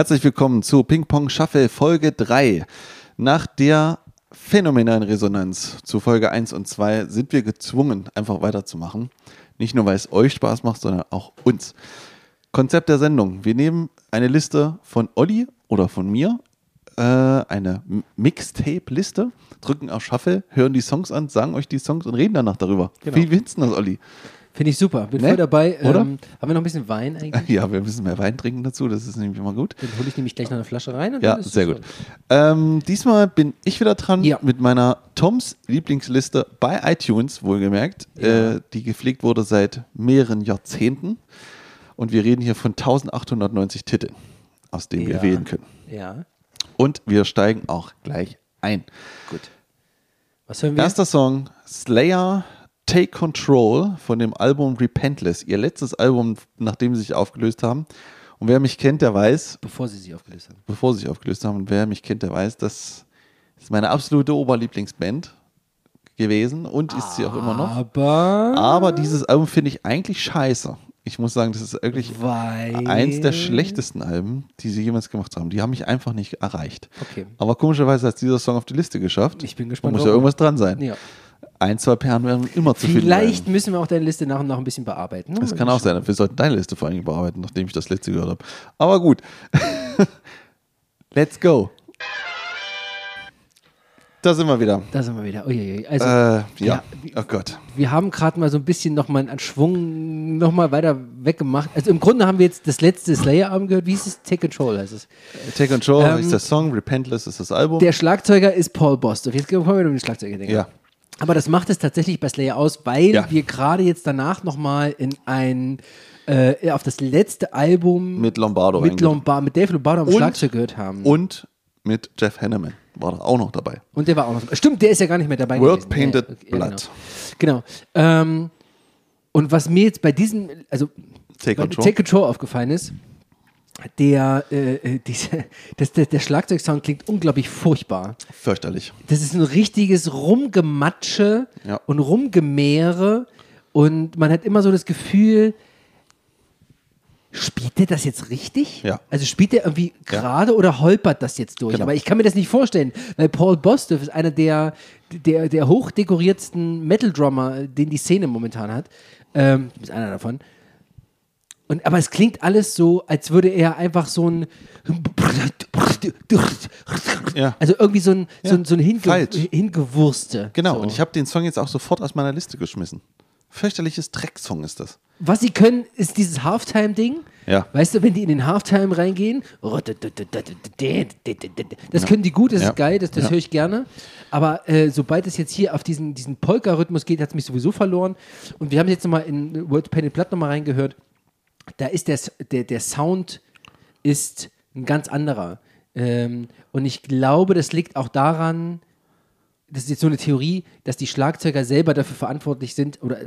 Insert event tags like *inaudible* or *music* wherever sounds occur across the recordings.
Herzlich willkommen zu Ping Pong Shuffle Folge 3. Nach der phänomenalen Resonanz zu Folge 1 und 2 sind wir gezwungen, einfach weiterzumachen. Nicht nur, weil es euch Spaß macht, sondern auch uns. Konzept der Sendung. Wir nehmen eine Liste von Olli oder von mir, äh, eine Mixtape-Liste, drücken auf Shuffle, hören die Songs an, sagen euch die Songs und reden danach darüber. Genau. Wie findest du das, Olli? Finde ich super. Bin Ne? voll dabei. Oder? Ähm, haben wir noch ein bisschen Wein *laughs* eigentlich? Ja, wir müssen mehr Wein trinken dazu, das ist nämlich immer gut. Dann hole ich nämlich gleich noch eine Flasche rein. Ja, sehr gut. Ähm, diesmal bin ich wieder dran Ja. mit meiner Toms Lieblingsliste bei iTunes, wohlgemerkt, Ja. äh, die gepflegt wurde seit mehreren Jahrzehnten. Und wir reden hier von 1890 Titeln, aus denen wir Ja. wählen können. Ja, Und wir steigen auch gleich ein. gut. Was hören wir? Erster Song, Slayer Take Control von dem Album Repentless, ihr letztes Album, nachdem sie sich aufgelöst haben. Und wer mich kennt, der weiß, Bevor sie sich aufgelöst haben. bevor sie sich aufgelöst haben, und wer mich kennt, der weiß, das ist meine absolute Oberlieblingsband gewesen und ist sie auch immer noch. Aber. Aber dieses Album finde ich eigentlich scheiße. Ich muss sagen, das ist wirklich Weil. eins der schlechtesten Alben, die sie jemals gemacht haben. Die haben mich einfach nicht erreicht. Okay. Aber komischerweise hat dieser Song auf die Liste geschafft. Ich bin Da gespannt, muss ja irgendwas dran sein. Ja. Ein, zwei Perlen werden immer zu finden. Vielleicht sein. müssen wir auch deine Liste nach und nach ein bisschen bearbeiten. ne? Das kann auch sein. Wir sollten deine Liste vor allem bearbeiten, nachdem ich das letzte gehört habe. Aber gut. *laughs* Let's go. Da sind wir wieder. Da sind wir wieder. Uiuiui. Also, Äh, ja. ja. Oh Gott. wir haben gerade mal so ein bisschen nochmal einen Schwung nochmal weiter weggemacht. Also im Grunde haben wir jetzt das letzte Slayer-Album gehört. Wie ist es? Take Control heißt es. Take Control Ähm, ist der Song, Repentless ist das Album. Der Schlagzeuger ist Paul Bostoff. Jetzt kommen wir um den Schlagzeuger denken. Ja. Aber das macht es tatsächlich bei Slayer aus, weil Ja. wir gerade jetzt danach nochmal in ein äh, auf das letzte Album Mit Lombardo mit, reingegangen. Lombard, mit Dave Lombardo am Und- Schlagzeug gehört haben. Und mit Jeff Hanneman war da auch noch dabei. Und der war auch noch. Stimmt, der ist ja gar nicht mehr dabei World gewesen. Painted ja, okay, Blood. Genau. genau. Ähm, und was mir jetzt bei diesem, also Take Control. Take Control aufgefallen ist, der, äh, äh, diese, das, der, der Schlagzeugsound klingt unglaublich furchtbar. Fürchterlich. Das ist ein richtiges Rumgematsche Ja. und Rumgemehre und man hat immer so das Gefühl, spielt der das jetzt richtig? Ja. Also spielt der irgendwie gerade oder holpert das jetzt durch? Genau. Aber ich kann mir das nicht vorstellen, weil Paul Bostoff ist einer der, der, der hochdekoriertsten Metal-Drummer, den die Szene momentan hat. Ähm, du bist einer davon. Und, aber es klingt alles so, als würde er einfach so ein. Ja. Also irgendwie so ein, so ein, so ein Hinge Falsch. Hingewurste. Genau, So. und ich habe den Song jetzt auch sofort aus meiner Liste geschmissen. Fürchterliches Drecksong ist das. Was sie können, ist dieses Halftime-Ding. Ja. Weißt du, wenn die in den Halftime reingehen, das können die gut, das Ja. ist geil, das, das Ja. höre ich gerne. Aber äh, sobald es jetzt hier auf diesen, diesen Polka-Rhythmus geht, hat es mich sowieso verloren. Und wir haben jetzt nochmal in World Painted Blood nochmal reingehört. Da ist der, der, der Sound ist ein ganz anderer. Ähm, und ich glaube, das liegt auch daran, das ist jetzt so eine Theorie, dass die Schlagzeuger selber dafür verantwortlich sind oder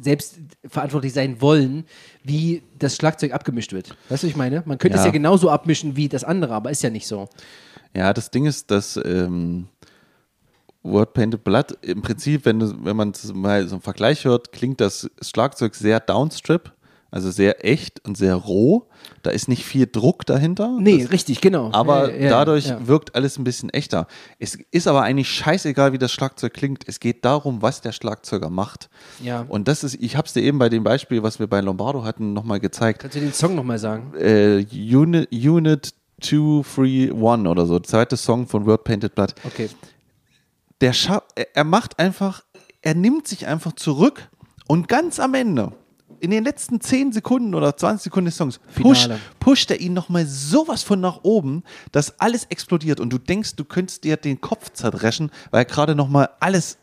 selbst verantwortlich sein wollen, wie das Schlagzeug abgemischt wird. Weißt du, was ich meine? Man könnte Ja. es ja genauso abmischen wie das andere, aber ist ja nicht so. Ja, das Ding ist, dass ähm, Word Painted Blood im Prinzip, wenn, wenn man mal so einen Vergleich hört, klingt das Schlagzeug sehr downstrip, also sehr echt und sehr roh. Da ist nicht viel Druck dahinter. Nee, das, richtig, genau. aber Ja, ja, dadurch ja. wirkt alles ein bisschen echter. Es ist aber eigentlich scheißegal, wie das Schlagzeug klingt. Es geht darum, was der Schlagzeuger macht. Ja. Und das ist, ich habe es dir eben bei dem Beispiel, was wir bei Lombardo hatten, nochmal gezeigt. Kannst du den Song nochmal sagen? Äh, Unit, Unit 231 oder so, zweite Song von Word Painted Blood Okay. der scha er, er macht einfach, er nimmt sich einfach zurück und ganz am Ende, in den letzten 10 Sekunden oder 20 Sekunden des Songs, pusht, Finale. pusht er ihn nochmal sowas von nach oben, dass alles explodiert und du denkst, du könntest dir den Kopf zerdreschen, weil gerade nochmal alles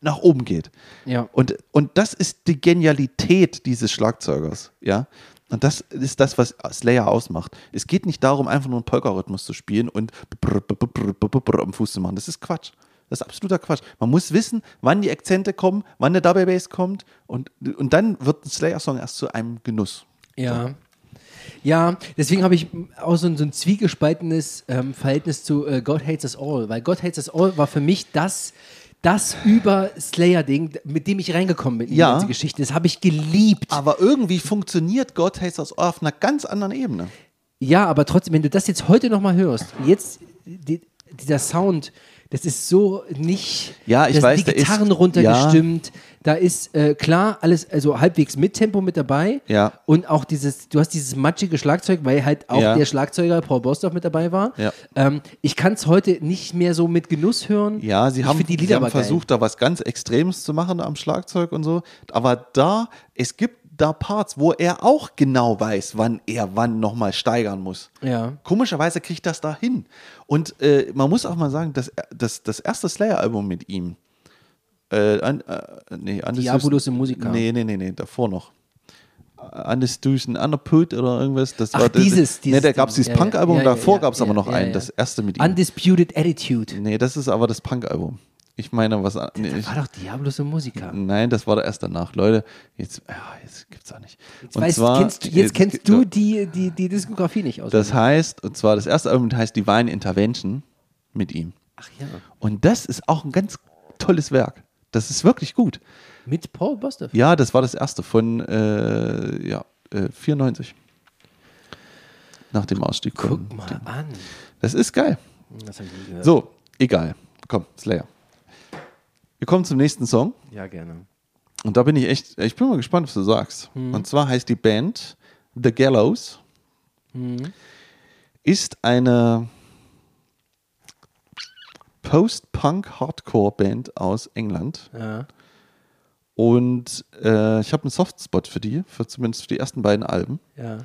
nach oben geht. Ja. Und, und das ist die Genialität dieses Schlagzeugers, ja. Und das ist das, was Slayer ausmacht. Es geht nicht darum, einfach nur einen Polka-Rhythmus zu spielen und am Fuß zu machen. Das ist Quatsch. Das ist absoluter Quatsch. Man muss wissen, wann die Akzente kommen, wann der Double Bass kommt und, und dann wird ein Slayer-Song erst zu einem Genuss. Ja. Ja, deswegen habe ich auch so ein, so ein zwiegespaltenes ähm, Verhältnis zu äh, God Hates Us All, weil God Hates Us All war für mich das, das über Slayer-Ding, mit dem ich reingekommen bin in Ja. die ganze Geschichte. Das habe ich geliebt. Aber irgendwie funktioniert God Hates Us All auf einer ganz anderen Ebene. Ja, aber trotzdem, wenn du das jetzt heute nochmal hörst, jetzt die, dieser Sound, das ist so nicht. Ja, ich weiß, die der ist- Gitarren runtergestimmt. Da ist äh, klar alles, also halbwegs mit Tempo mit dabei. Ja. Und auch dieses, du hast dieses matschige Schlagzeug, weil halt auch Ja. der Schlagzeuger Paul Bostorff mit dabei war. Ja. Ähm, ich kann es heute nicht mehr so mit Genuss hören. Ja, sie ich haben, die sie haben geil. versucht, da was ganz Extremes zu machen am Schlagzeug und so. Aber da, es gibt da Parts, wo er auch genau weiß, wann er wann nochmal steigern muss. Ja. Komischerweise kriegt das da hin. Und äh, man muss auch mal sagen, dass das, das erste Slayer-Album mit ihm, äh, an, äh, nee, Diabolus im Musiker. Nee, nee, nee, nee, davor noch. Undisputed Underput oder irgendwas. Das Ach, war, das- dieses- Nee, dieses da gab es dieses Ja, Punk-Album, ja, ja, davor ja, gab es aber noch ja, ein, ja. das erste mit ihm. Undisputed Attitude. Nee, das ist aber das Punk-Album. Ich meine, was. Nee, ich, War doch Diabolus im Musiker. nein, das war der erst danach. Leute, jetzt, ja, jetzt gibt's auch nicht. Jetzt, weißt, kennst, du- jetzt kennst du die, die, die Diskografie nicht aus. Das heißt, und zwar das erste Album heißt Divine Intervention mit ihm. Ach ja. Und das ist auch ein ganz tolles Werk. Das ist wirklich gut. Mit Paul Bostorff. Ja, das war das erste von äh, ja, äh, 94. Nach dem Ausstieg. Guck mal an. Das ist geil. Das ich nie gehört. So, egal. Komm, Slayer. Wir kommen zum nächsten Song. Ja, gerne. Und da bin ich echt, ich bin mal gespannt, was du sagst. Und zwar heißt die Band The Gallows. Ist eine Post-Punk-Hardcore-Band aus England. Ja. Und äh, ich habe einen Softspot für die, für zumindest für die ersten beiden Alben. Ja.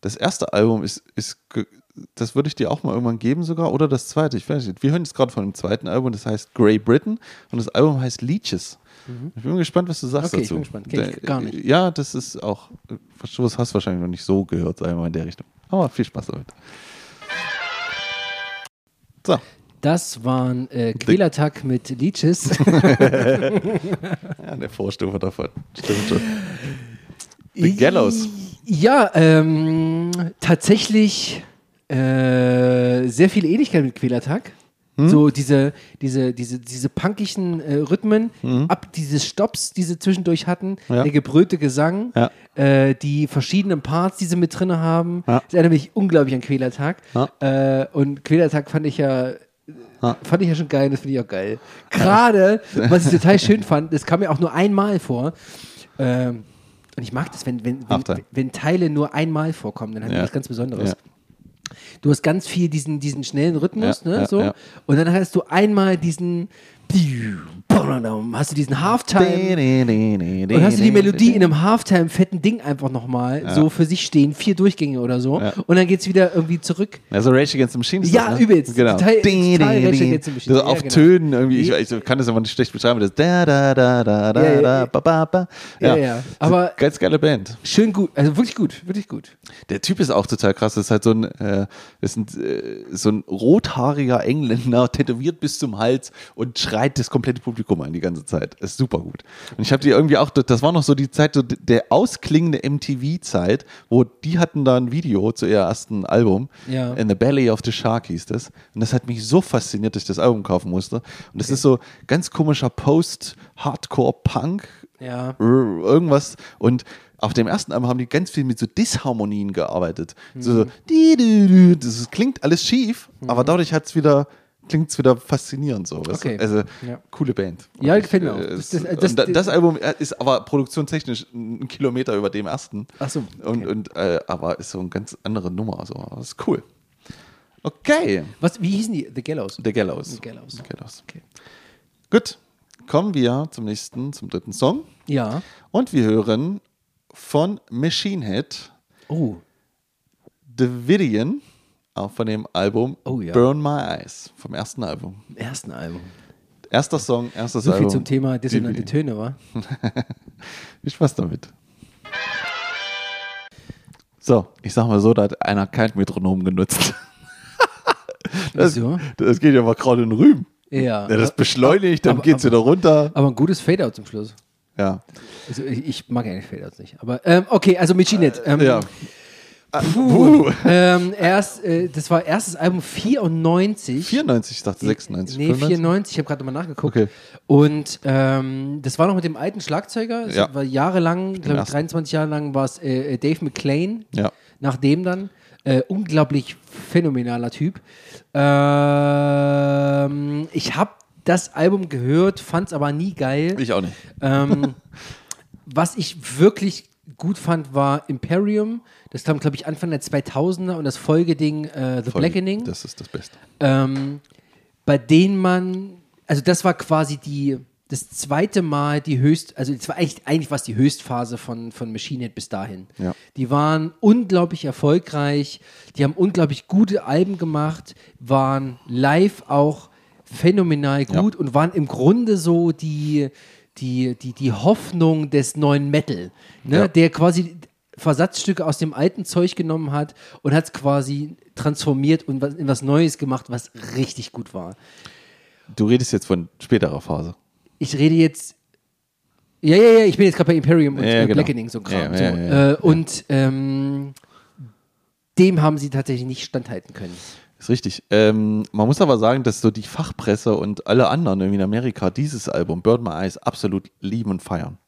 Das erste Album ist, ist das würde ich dir auch mal irgendwann geben sogar, oder das zweite, ich weiß nicht. Wir hören jetzt gerade von dem zweiten Album, das heißt Grey Britain und das Album heißt Leeches. Ich bin gespannt, was du sagst Mhm. Okay, ich dazu. bin gespannt. Kenn ich gar nicht. Ja, das ist auch, du hast du wahrscheinlich noch nicht so gehört, sagen wir mal in der Richtung. Aber viel Spaß damit. So, Das waren äh, Quälertag mit Leeches. *laughs* ja, der Vorstufe davon. *laughs* Stimmt schon. The Gallows. Ja, ähm, tatsächlich äh, sehr viel Ähnlichkeit mit Quälertag. Hm? So diese, diese, diese, diese punkigen äh, Rhythmen, ab diese Stops, die sie zwischendurch hatten, Hm? Ja. der gebrüllte Gesang, Ja. äh, die verschiedenen Parts, die sie mit drin haben. Ja. Das erinnert mich unglaublich an Quälertag. Ja. Äh, und Quälertag fand ich ja Ja. Fand ich ja schon geil, das finde ich auch geil. Gerade, *laughs* was ich total schön fand, das kam mir auch nur einmal vor. Ähm, und ich mag das, wenn, wenn, wenn, wenn Teile nur einmal vorkommen, dann die Ja. was ganz Besonderes. Ja. Du hast ganz viel diesen, diesen schnellen Rhythmus, Ja, ne? so. Und dann hast du einmal diesen hast du diesen Halftime und hast du die Melodie in einem Halftime fetten Ding einfach nochmal so für sich stehen, vier Durchgänge oder so. Ja. Und dann geht's wieder irgendwie zurück. Ja, so Rage Against the Machine. ist Ja, das, ne? übelst. Genau. Total- total Rage. Against the Machine. So Ja, auf genau. Tönen irgendwie. Ich, Ja. ich kann das aber nicht schlecht beschreiben. Das da, da, da, da, da, Ja, ja, da, ja. ba, ba, ba. Ja, ja. Aber- Ganz geile Band. Schön gut, also wirklich gut, wirklich gut. Der Typ ist auch total krass. Das ist halt so ein, äh, das ist ein, äh, so ein rothaariger Engländer, *laughs* tätowiert bis zum Hals und schreit das komplette Publikum an die ganze Zeit. Ist super gut. Und ich habe die irgendwie auch, das war noch so die Zeit, so der ausklingende MTV-Zeit, wo die hatten da ein Video zu ihr ersten Album. Ja. In the Belly of the Shark hieß das. Und das hat mich so fasziniert, dass ich das Album kaufen musste. Und das ist so ganz komischer Post-Hardcore-Punk Ja. r- irgendwas und auf dem ersten Album haben die ganz viel mit so Disharmonien gearbeitet. So, so di, di. das klingt alles schief, aber dadurch hat's wieder klingt es wieder faszinierend so. weißt? Okay. Also Ja. coole Band. Ja, Und gefällt mir ich, auch. äh, Das- das- das- und da- das Album äh, ist aber produktionstechnisch ein Kilometer über dem ersten. Ach so, Und, okay. und äh, aber ist so eine ganz andere Nummer. So. Das ist cool. Okay. Was, wie hießen die? The Gallows. The Gallows. The Gallows. The Gallows. Okay. Gut. Kommen wir zum nächsten, zum dritten Song. Ja. Und wir hören von Machine Head Oh, Davidian, auch von dem Album Oh ja. Burn My Eyes, vom ersten Album. ersten Album. Erster Song, erstes So viel Album. zum Thema dissonante. Töne, wa? *laughs* Viel Spaß damit. So, ich sag mal so, da hat einer kein Metronom genutzt. *laughs* Das, Wieso? das geht ja mal gerade in Rüben. Ja. Ja, das beschleunigt, dann Aber- geht's wieder runter. Aber ein gutes Fade-Out zum Schluss. Ja. Also ich, ich mag eigentlich Fade-Outs nicht. Aber ähm, okay, also Michinet. Ähm, ja. Puh. ähm, erst, äh, das war erstes Album 94. 94, ich dachte 96. Nee, 95? 94, ich habe gerade nochmal nachgeguckt. Okay. Und ähm, das war noch mit dem alten Schlagzeuger. Es Ja. war jahrelang, glaube ich, ersten. 23 Jahre lang war es äh, äh, Dave McClain. Ja. nach dem dann. Äh, unglaublich phänomenaler Typ. Ähm, ich habe das Album gehört, fand es aber nie geil. Ich auch nicht. Ähm, *laughs* was ich wirklich gut fand, war Imperium. Das kam, glaube ich, Anfang der 2000er und das Folgeding äh, The Voll- Blackening. Das ist das Beste. ähm, bei denen man, also das war quasi die, das zweite Mal die höchst, also es war eigentlich, eigentlich war es die Höchstphase von, von Machine Head bis dahin. Ja. Die waren unglaublich erfolgreich, die haben unglaublich gute Alben gemacht, waren live auch phänomenal Ja. gut und waren im Grunde so die, die, die, die Hoffnung des neuen Metal, ne? Ja. der quasi Versatzstücke aus dem alten Zeug genommen hat und hat es quasi transformiert und was, in was Neues gemacht, was richtig gut war. Du redest jetzt von späterer Phase. Ich rede jetzt. Ja, ja, ja, ich bin jetzt gerade bei Imperium und Ja, ja, genau. Blackening, so ein Kram. So. Äh, und ähm, dem haben sie tatsächlich nicht standhalten können. Ist richtig. Ähm, man muss aber sagen, dass so die Fachpresse und alle anderen irgendwie in Amerika dieses Album, Burn My Eyes, absolut lieben und feiern.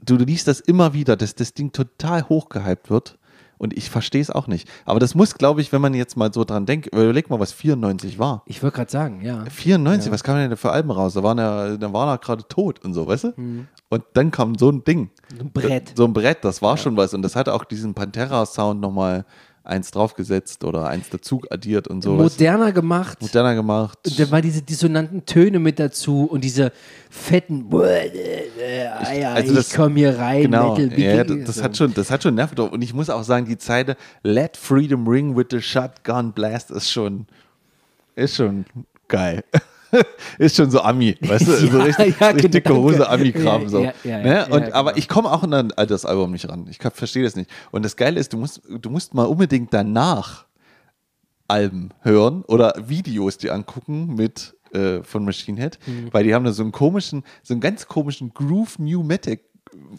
Du, du liest das immer wieder, dass das Ding total hochgehypt wird. Und ich verstehe es auch nicht. Aber das muss, glaube ich, wenn man jetzt mal so dran denkt, überleg mal, was 94 war. Ich wollte gerade sagen, ja. 94, was kam denn da für Alben raus? Da waren ja, da war er gerade tot und so, weißt du? Und dann kam so ein Ding. So ein Brett. So ein Brett, das war schon was. Und das hat auch diesen Pantera-Sound nochmal eins draufgesetzt oder eins dazu addiert und so. Moderner gemacht. Moderner gemacht. Und da waren diese dissonanten Töne mit dazu und diese fetten ja, also ich das- komme hier rein, Genau, Metal, ja, das, das so. hat schon, das hat schon Nerven. Und ich muss auch sagen, die Zeile Let Freedom Ring with the Shotgun Blast ist schon, ist schon geil. *laughs* ist schon so Ami, weißt du? *laughs* so Ja, richtig, ja, richtig dicke genau, Hose danke. Ami-Kram. So. ne? Und, ja, Aber genau. ich komme auch an das Album nicht ran. Ich verstehe das nicht. Und das Geile ist, du musst, du musst mal unbedingt danach Alben hören oder Videos die angucken mit äh, von Machine Head, Mhm. weil die haben da so einen komischen, so einen ganz komischen Groove New Metal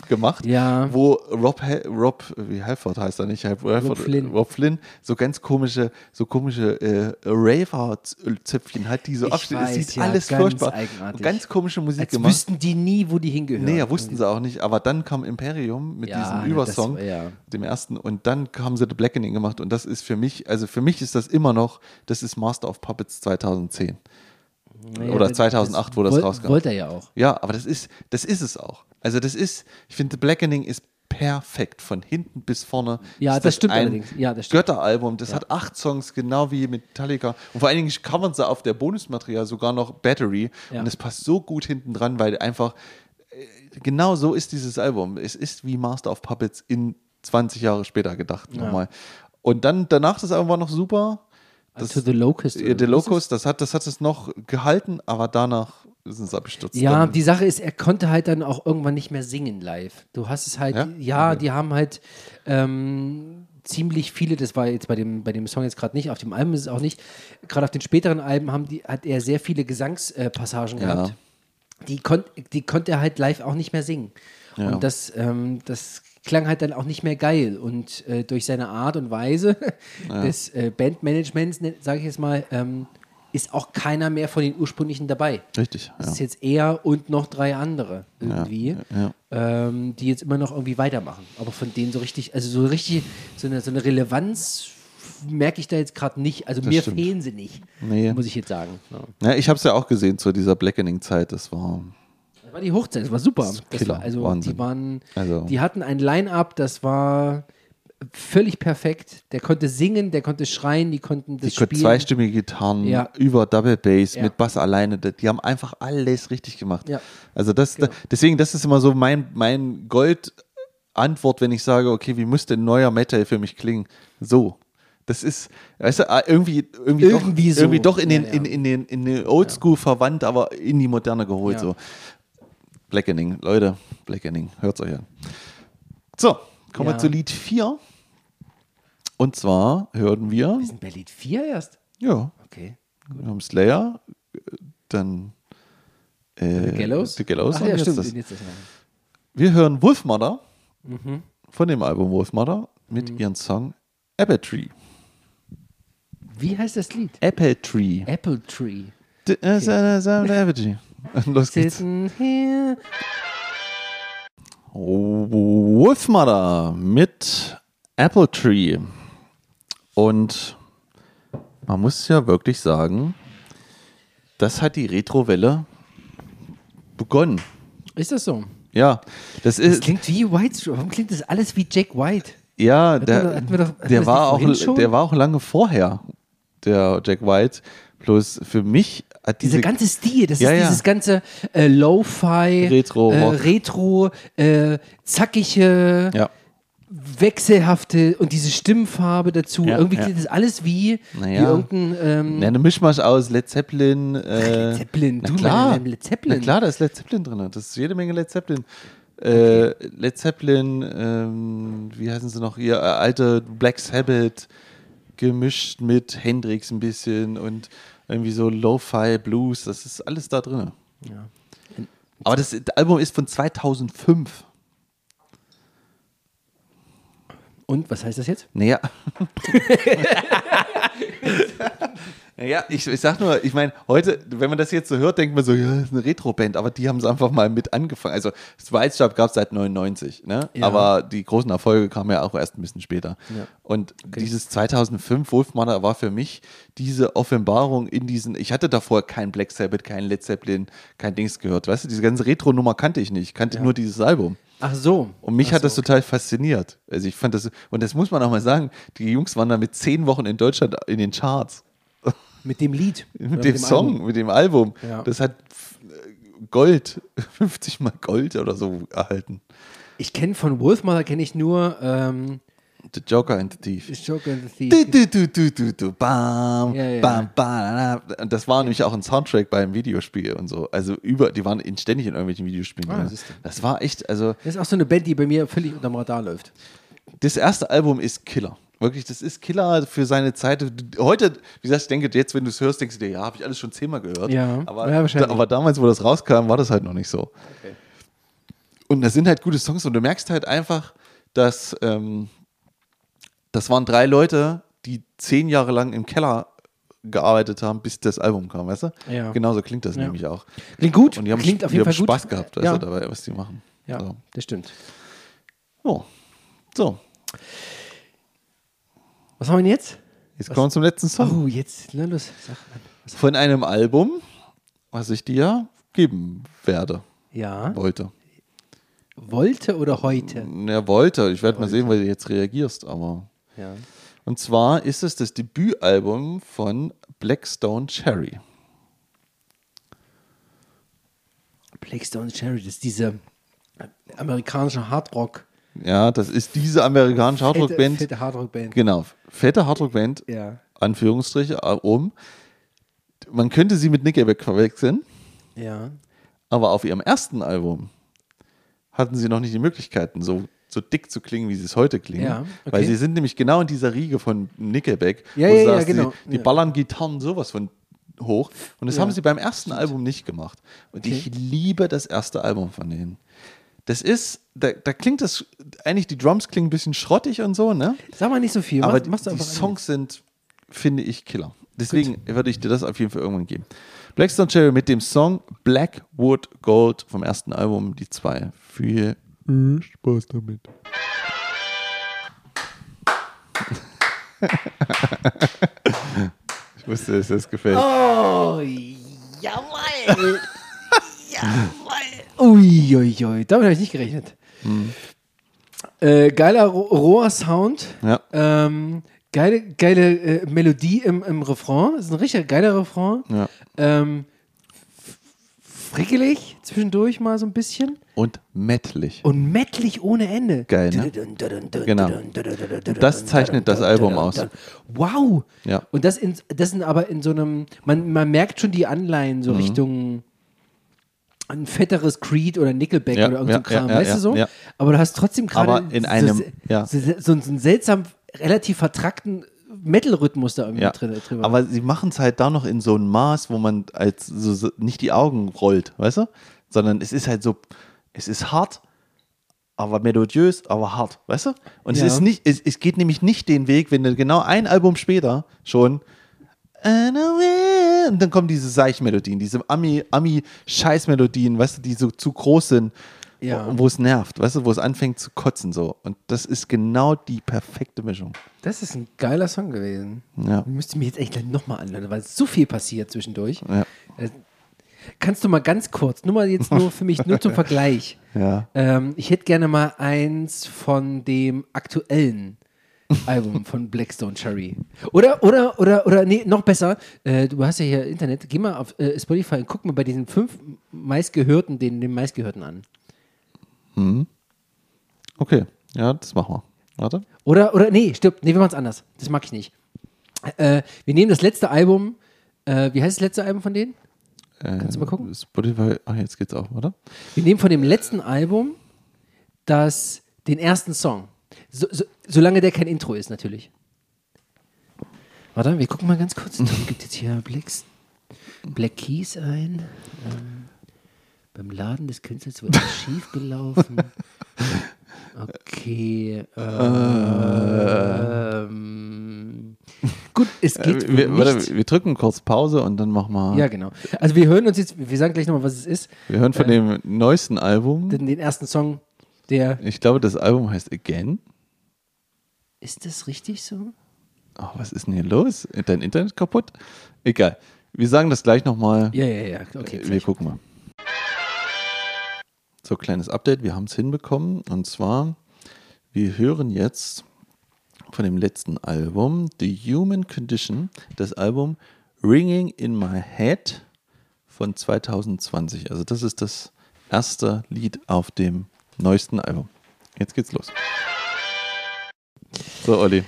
gemacht, Ja. wo Rob, Rob wie Halford heißt er nicht, Half- Halford, Flynn. Rob Flynn, so ganz komische, so komische äh, Raver-Zöpfchen hat, die so abstehen. Es sieht ja, alles ganz furchtbar. eigenartig. Ganz komische Musik Als gemacht. wüssten die nie, wo die hingehören. Nee, ja, wussten sie auch nicht. Aber dann kam Imperium mit Ja, diesem das Übersong, war- ja. dem ersten, und dann haben sie The Blackening gemacht. Und das ist für mich, also für mich ist das immer noch, das ist Master of Puppets 2010. Naja, Oder 2008, wo das wollt- rauskam. Wollte er ja auch. Ja, aber das ist, das ist es auch. Also das ist, ich finde, The Blackening ist perfekt von hinten bis vorne. Ja, ist das stimmt allerdings. Ja, das stimmt. Götteralbum. Das hat acht Songs, genau wie Metallica. Und vor allen Dingen covern sie auf der Bonusmaterial sogar noch Battery. Ja. Und es passt so gut hinten dran, weil einfach äh, genau so ist dieses Album. Es ist wie Master of Puppets in 20 Jahre später gedacht nochmal. Und dann danach das Album war noch super. Das, To the Locust. äh, oder The Locust, das hat, das hat es noch gehalten, aber danach sind es abgestürzt. Ja, Dann- die Sache ist, er konnte halt dann auch irgendwann nicht mehr singen live. Du hast es halt, Ja? ja, die haben halt ähm, ziemlich viele, das war jetzt bei dem, bei dem Song jetzt gerade nicht, auf dem Album ist es auch nicht, gerade auf den späteren Alben haben die, hat er sehr viele Gesangspassagen Ja. gehabt. Die, kon die konnte er halt live auch nicht mehr singen. Ja. Und das, ähm, das klang halt dann auch nicht mehr geil. Und äh, durch seine Art und Weise *laughs* des äh, Bandmanagements, sage ich jetzt mal, ähm, ist auch keiner mehr von den ursprünglichen dabei. Richtig, Das ja. ist jetzt er und noch drei andere irgendwie, ja. Ähm, die jetzt immer noch irgendwie weitermachen. Aber von denen so richtig, also so richtig, so eine, so eine Relevanz merke ich da jetzt gerade nicht. Also mir stimmt. fehlen sie nicht, Nee. muss ich jetzt sagen. Ja. Ja, ich habe es ja auch gesehen zu dieser Blackening-Zeit. Das war Das war die Hochzeit, das war super. Das war, also Wahnsinn. die waren, Also- die hatten ein Line-Up, das war völlig perfekt. Der konnte singen, der konnte schreien, die konnten das die spielen. zweistimmige Gitarren Ja. über Double Bass Ja. mit Bass alleine. Die haben einfach alles richtig gemacht. Ja. Also das, Genau. deswegen, das ist immer so mein, mein Gold-Antwort, wenn ich sage, okay, wie müsste ein neuer Metal für mich klingen? So. Das ist, weißt du, ah, irgendwie, irgendwie, Irgendwie doch, so. irgendwie doch in den, in, in den, in den Oldschool verwandt, aber in die Moderne geholt. So. Blackening, Leute, Blackening, hört's euch an. So, kommen Ja. wir zu Lied 4. Und zwar hören wir, Wir sind bei Lied 4 erst? ja, Okay. wir haben Slayer, dann äh, The Gallows? The Gallows Ach ja, stimmt. das. jetzt. Wir hören Wolfmother Mhm. von dem Album Wolfmother mit ihrem Song Apple Tree. Wie heißt das Lied? Apple Tree. Apple Tree. Sa- Apple Tree. *laughs* Los geht's. Sitting here. Wolfmother mit Apple Tree. Und man muss ja wirklich sagen, das hat die Retrowelle begonnen. Ist das so? Ja, das Das ist. klingt wie White Stripes. Warum klingt das alles wie Jack White? Ja, der, doch- hatten wir doch- hatten wir der, das war auch, der war auch lange vorher, der Jack White. Bloß für mich hat diese. Dieser ganze Stil, das Ja, ist ja. dieses ganze äh, Lo-Fi, Retro, äh. Retro, äh, zackige, ja, wechselhafte und diese Stimmfarbe dazu. Irgendwie klingt das alles wie, Naja. wie irgendein ähm, ja, eine Mischmasch aus Led Zeppelin. Äh, Led Zeppelin. Na Du, klar, Led Zeppelin. Na klar, da ist Led Zeppelin drin. Das ist jede Menge Led Zeppelin. Äh, Led Zeppelin, ähm, wie heißen sie noch? Ihr äh, alte Black Sabbath gemischt mit Hendrix ein bisschen und irgendwie so Lo-Fi Blues. Das ist alles da drin. Ja. Aber das, das Album ist von 2005. Und was heißt das jetzt? Naja. *laughs* naja, ich, ich sag nur, ich meine, heute, wenn man das jetzt so hört, denkt man so, ja, das ist eine Retro-Band, aber die haben es einfach mal mit angefangen. Also, Strap gab es seit 99, ne? Ja. aber die großen Erfolge kamen ja auch erst ein bisschen später. Ja. Und dieses 2005 Wolfmother war für mich diese Offenbarung in diesen, ich hatte davor kein Black Sabbath, kein Led Zeppelin, kein Dings gehört, weißt du, diese ganze Retro-Nummer kannte ich nicht, ich kannte nur dieses Album. Ach so. Und mich Ach hat so, das total fasziniert. Also ich fand das, und das muss man auch mal sagen, die Jungs waren da mit zehn Wochen in Deutschland in den Charts. Mit dem Lied. Mit dem Song, Album. mit dem Album. Ja. Das hat f- Gold, *laughs* 50 mal Gold oder so erhalten. Ich kenne von Wolfmother kenne ich nur ähm, The Joker and the Thief. Joker and the Thief. du, du, du, du, du, bam, Ja, ja. bam, bam. Das war nämlich auch ein Soundtrack beim Videospiel und so. Also über, die waren in, ständig in irgendwelchen Videospielen. Ah, du. das war echt, also Das ist auch so eine Band, die bei mir völlig unterm Radar läuft. das erste Album ist Killer. Wirklich, das ist Killer für seine Zeit. Heute, wie gesagt, ich denke, jetzt, wenn du es hörst, denkst du dir, ja, habe ich alles schon zehnmal gehört. Ja, aber, ja, wahrscheinlich. aber damals, wo das rauskam, war das halt noch nicht so. Und da sind halt gute Songs und du merkst halt einfach, dass ähm, das waren drei Leute, die zehn Jahre lang im Keller gearbeitet haben, bis das Album kam, weißt du? Ja. Genauso klingt das Ja. nämlich auch. Klingt gut. Und die haben, Klingt auf die jeden haben Fall gut. Spaß gehabt, weißt ja. du, dabei, was die machen. Ja, So. das stimmt. Oh. so, Was haben wir denn jetzt? jetzt kommen wir zum letzten Song. Oh, jetzt, na los, sag an. Was- Von einem Album, was ich dir geben werde, Ja, wollte. wollte oder heute? Er wollte, ich werde mal sehen, weil du jetzt reagierst, aber. Ja. Und zwar ist es das Debütalbum von Blackstone Cherry. Blackstone Cherry, das ist diese amerikanische Hardrock. Ja, das ist diese amerikanische Hardrock-Band. Hardrock-Band. Genau, fette Hardrock-Band, Ja. Anführungsstriche, äh, um. Man könnte sie mit Nickelback verwechseln, Ja. aber auf ihrem ersten Album hatten sie noch nicht die Möglichkeiten, so, so dick zu klingen, wie sie es heute klingen. Ja, okay. Weil sie sind nämlich genau in dieser Riege von Nickelback. Ja, ja, ja, sagst, genau. Die, die Ja. ballern Gitarren sowas von hoch. Und das Ja. haben sie beim ersten Album nicht gemacht. Und ich liebe das erste Album von denen. Das ist, da, da klingt das, eigentlich die Drums klingen ein bisschen schrottig und so, ne? Sag mal nicht so viel. Aber mach, machst du die einfach Songs sind, finde ich, Killer. Deswegen würde ich dir das auf jeden Fall irgendwann geben. Blackstone Cherry mit dem Song Blackwood Gold vom ersten Album, die zwei. Viel Spaß damit. *laughs* ich wusste, dass das gefällt. Oh, jawohl. *laughs* jawohl. Uiuiui, damit habe ich nicht gerechnet. Äh, geiler ro roher Sound. Ja. Ähm, geile geile äh, Melodie im, im Refrain. Das ist ein richtig geiler Refrain. Ja. Ähm, frickelig zwischendurch mal so ein bisschen. Und mettlich. Und mettlich ohne Ende. Geil, ne? Genau. Das zeichnet das Album aus. Wow. Ja. Und das, in, das sind aber in so einem, man, man merkt schon die Anleihen Mhm. so Richtung ein fetteres Creed oder Nickelback Ja, oder irgend so ja, Kram, ja, weißt du so? Aber du hast trotzdem gerade in so, einem- so, so, so, einen seltsam relativ vertrackten Metal-Rhythmus da irgendwie drin, drüber. Aber sie machen es halt da noch in so einem Maß, wo man als so, nicht die Augen rollt, weißt du? Sondern es ist halt so, es ist hart, aber melodiös, aber hart, weißt du? Und es ist nicht, es, es geht nämlich nicht den Weg, wenn du genau ein Album später schon und dann kommen diese Seichmelodien, diese Ami, Ami-Scheißmelodien, weißt du, die so zu groß sind. Ja. wo es nervt, weißt du, wo es anfängt zu kotzen so. Und das ist genau die perfekte Mischung. Das ist ein geiler Song gewesen. Ja. Ich müsste mir jetzt echt nochmal anhören, weil so viel passiert zwischendurch. Ja. Äh, Kannst du mal ganz kurz, nur mal jetzt nur für mich, nur zum *laughs* Vergleich. Ja. Ähm, ich hätte gerne mal eins von dem aktuellen Album von Blackstone Cherry. Oder, oder, oder, oder, nee, noch besser, äh, du hast ja hier Internet, geh mal auf äh, Spotify und guck mal bei diesen fünf meistgehörten, den, den meistgehörten an. Okay, ja, das machen wir. Warte. Oder, oder, nee, stimmt, nee, wir machen es anders. Das mag ich nicht. Äh, wir nehmen das letzte Album, äh, wie heißt das letzte Album von denen? Kannst du mal gucken? Spotify, ach, jetzt geht's auch, oder? Wir nehmen von dem letzten Album das, den ersten Song. So, so, solange der kein Intro ist, natürlich. Warte, wir gucken mal ganz kurz. Tom gibt jetzt hier Blacks, Black Keys ein. Ähm, beim Laden des Künstlers wird was schief gelaufen. Okay. Ähm, gut, es geht Äh, wir, nicht. warte, wir drücken kurz Pause und dann machen wir. ja, genau. Also wir hören uns jetzt, wir sagen gleich nochmal, was es ist. Wir hören von dem neuesten Album. Den, den ersten Song, der. Ich glaube, das Album heißt Again. Ist das richtig so? Oh, was ist denn hier los? Dein Internet kaputt? Egal. Wir sagen das gleich nochmal. Ja, ja, ja. Okay. wir gucken mal. So, kleines Update. Wir haben es hinbekommen. Und zwar, wir hören jetzt von dem letzten Album, The Human Condition, das Album Ringing in My Head von 2020. Also das ist das erste Lied auf dem neuesten Album. Jetzt geht's los. So, Olli.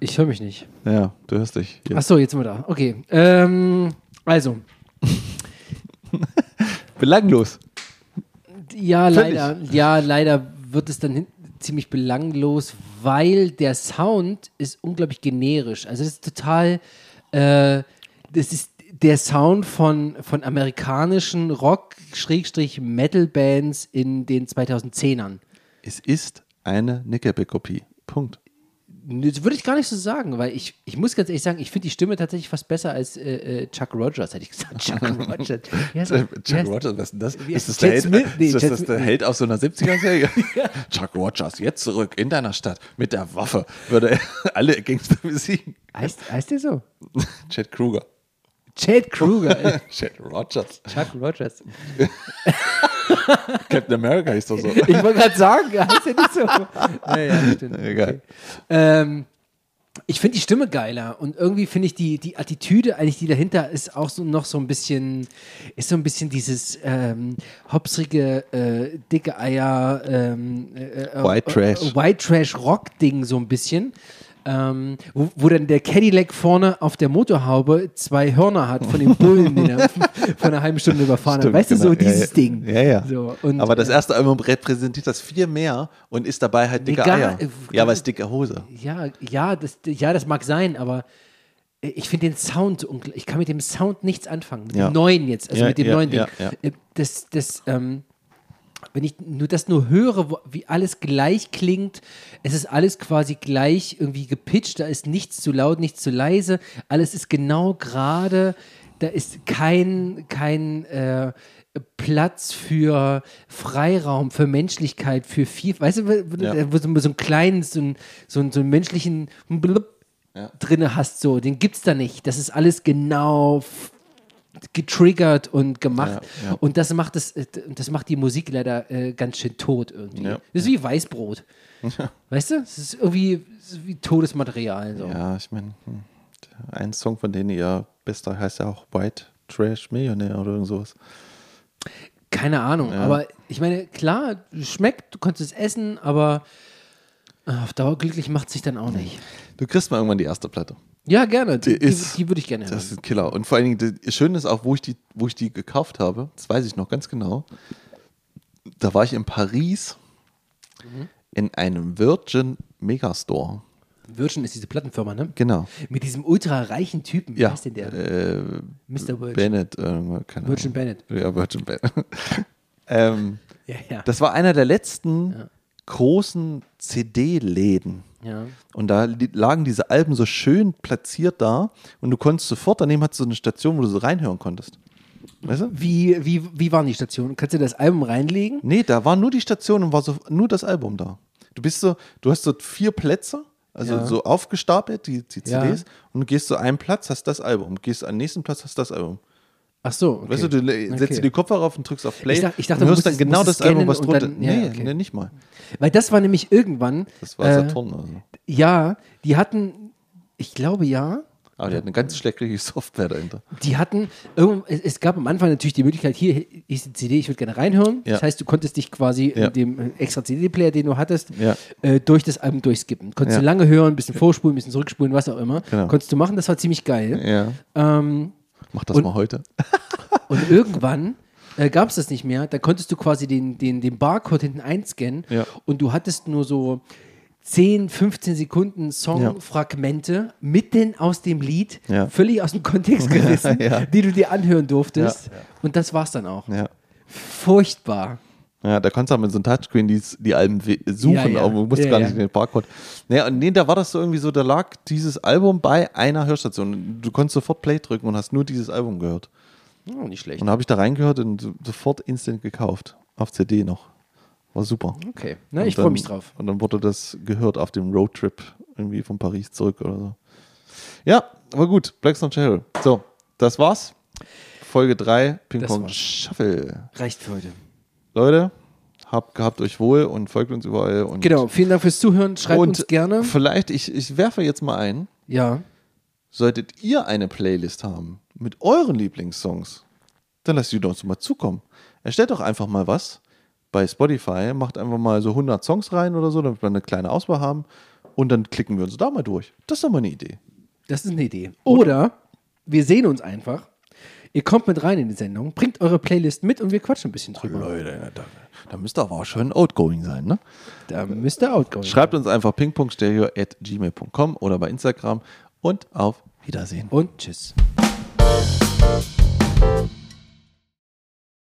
Ich höre mich nicht. Ja, du hörst dich. Ach Jetzt. so, jetzt sind wir da. Okay. Ähm, also, *laughs* Belanglos. ja, Völlig. leider, ja, leider wird es dann ziemlich belanglos, weil der Sound ist unglaublich generisch. Also das ist total, äh, das ist der Sound von, von amerikanischen Rock-Metal-Bands in den 2010ern. Es ist eine Nickelback-Kopie. Punkt. Das würde ich gar nicht so sagen, weil ich, ich muss ganz ehrlich sagen, ich finde die Stimme tatsächlich fast besser als äh, äh, Chuck Rogers, hätte ich gesagt. *laughs* Chuck *laughs* Rogers. Er? Wie Chuck Rogers, was ist denn das? Ist das der, Held? Nee, ist das, der. Held aus so einer 70er-Serie? *laughs* Chuck Rogers, jetzt zurück in deiner Stadt mit der Waffe, würde er alle Gangster besiegen. Heißt, heißt der so? Chad Kruger. Chad Kruger. Chad Rogers. Chuck Rogers. *laughs* Captain America ist doch so. *laughs* Ich wollte gerade sagen, heißt er nicht so? *laughs* Ja, ja, stimmt. Egal. Ähm, ich finde die Stimme geiler und irgendwie finde ich die, die Attitüde eigentlich, die dahinter ist, auch so noch so ein bisschen, ist so ein bisschen dieses ähm, hopsrige, äh, dicke Eier, ähm, äh, äh, White Trash. Äh, White Trash Rock Ding so ein bisschen. Ähm, wo, wo dann der Cadillac vorne auf der Motorhaube zwei Hörner hat von dem Bullen, den er *laughs* vor einer halben Stunde überfahren hat. Stimmt, Weißt du, so genau. Dieses ja. Ding. Ja, ja. So, und, Aber das äh, erste Album repräsentiert das viel mehr und ist dabei halt dicke Eier. äh, Ja, aber es ist dicke Hose. Ja, ja, das, ja, das mag sein, aber äh, ich finde den Sound, ich kann mit dem Sound nichts anfangen. Mit Ja. dem neuen jetzt, also Ja, mit dem ja, neuen Ding. Das, das, ähm, wenn ich nur das nur höre, wie alles gleich klingt, es ist alles quasi gleich irgendwie gepitcht, da ist nichts zu laut, nichts zu leise, alles ist genau gerade, da ist kein, kein äh, Platz für Freiraum, für Menschlichkeit, für viel, weißt du, wo, Ja. wo so, so einen kleinen, so einen, so einen, so einen menschlichen Blub Ja. drinne hast, so, den gibt's da nicht. Das ist alles genau getriggert und gemacht. Ja, ja. Und das macht es, äh, das macht die Musik leider äh, ganz schön tot irgendwie. Ja. Das ist wie Weißbrot. *laughs* Weißt du? Es ist irgendwie ist wie totes Material. So. Ja, ich meine, hm, ein Song von denen, ihr bester heißt ja auch White Trash Millionär oder irgend sowas. Keine Ahnung, aber ich meine, klar, schmeckt, du kannst es essen, aber äh, auf Dauer glücklich macht sich dann auch nicht. Du kriegst mal irgendwann die erste Platte. Ja, gerne. Die, Die ist- die würde ich gerne hören. Das ist ein Killer. Und vor allen Dingen, das Schöne ist auch, wo ich die, wo ich die gekauft habe, das weiß ich noch ganz genau. Da war ich in Paris Mhm. in einem Virgin Megastore. Virgin ist diese Plattenfirma, ne? Genau. Mit diesem ultra reichen Typen. Wie Ja. heißt denn der? Äh, Mr. Virgin. Bennett, äh, Virgin Ahnung. Bennett. Ja, Virgin Bennett. *laughs* ähm, Ja, ja. das war einer der letzten großen CD-Läden. ja. Und da lagen diese Alben so schön platziert da und du konntest sofort, daneben hattest du so eine Station, wo du so reinhören konntest. Weißt du? Wie, wie, wie waren die Stationen? Kannst du das Album reinlegen? Nee, da war nur die Station und war so nur das Album da. Du bist so, du hast so vier Plätze, also Ja. so aufgestapelt, die, die Ja. CDs, und du gehst zu einem Platz, hast das Album, gehst an den nächsten Platz, hast das Album. Ach so. Okay. Weißt du, du setzt Okay. dir die Kopfhörer auf und drückst auf Play Ich dachte- ich dachte, und du hörst dann genau das Album, was drunter. dann- ja, nee, okay. nee, nicht mal. Weil das war nämlich irgendwann. Das war äh, Saturn. Also. Ja, die hatten, ich glaube ja, Aber die hat eine ganz schlechte Software dahinter. die hatten, es, gab am Anfang natürlich die Möglichkeit, hier ist die CD, ich würde gerne reinhören. Ja. Das heißt, du konntest dich quasi Ja. dem äh, extra CD-Player, den du hattest, Ja. äh, durch das Album durchskippen. Konntest du lange hören, ein bisschen vorspulen, ein bisschen zurückspulen, was auch immer. Genau. Konntest du machen, das war ziemlich geil. Ja. Ähm, Mach das Und- mal heute. *laughs* und irgendwann äh, gab es das nicht mehr. Da konntest du quasi den, den, den Barcode hinten einscannen Ja. und du hattest nur so 10, 15 Sekunden Songfragmente mitten aus dem Lied, Ja. völlig aus dem Kontext *laughs* gerissen, Ja. die du dir anhören durftest. Ja. Und das war's dann auch. Ja. Furchtbar. Ja, da kannst du auch mit so einem Touchscreen die, die Alben suchen, Ja, ja. aber du musst Ja, gar ja. nicht in den Barcode. Naja, und nee, da war das so irgendwie so, da lag dieses Album bei einer Hörstation. Du konntest sofort Play drücken und hast nur dieses Album gehört. Oh, nicht schlecht. Und habe ich da reingehört und so- sofort instant gekauft. Auf CD noch. War super. Okay, na, Und ich freue mich drauf. Und dann wurde das gehört auf dem Roadtrip irgendwie von Paris zurück oder so. Ja, aber gut. Blackstone Channel. So, das war's. Folge 3, Ping Das Pong war's. Shuffle. Reicht für heute. Leute, habt, gehabt euch wohl und folgt uns überall. Und Genau, vielen Dank fürs Zuhören. Schreibt und uns gerne. Vielleicht, ich, ich werfe jetzt mal ein, Ja. solltet ihr eine Playlist haben mit euren Lieblingssongs, dann lasst die uns mal zukommen. Erstellt doch einfach mal was bei Spotify, macht einfach mal so 100 Songs rein oder so, damit wir eine kleine Auswahl haben und dann klicken wir uns da mal durch. Das ist doch mal eine Idee. Das ist eine Idee. Oder wir sehen uns einfach. Ihr kommt mit rein in die Sendung, bringt eure Playlist mit und wir quatschen ein bisschen drüber. Leute, da, da müsst ihr aber auch schön outgoing sein, ne? Da müsst ihr outgoing. Schreibt uns einfach pingpongstereo at gmail.com oder bei Instagram und auf Wiedersehen. Und tschüss. Bye.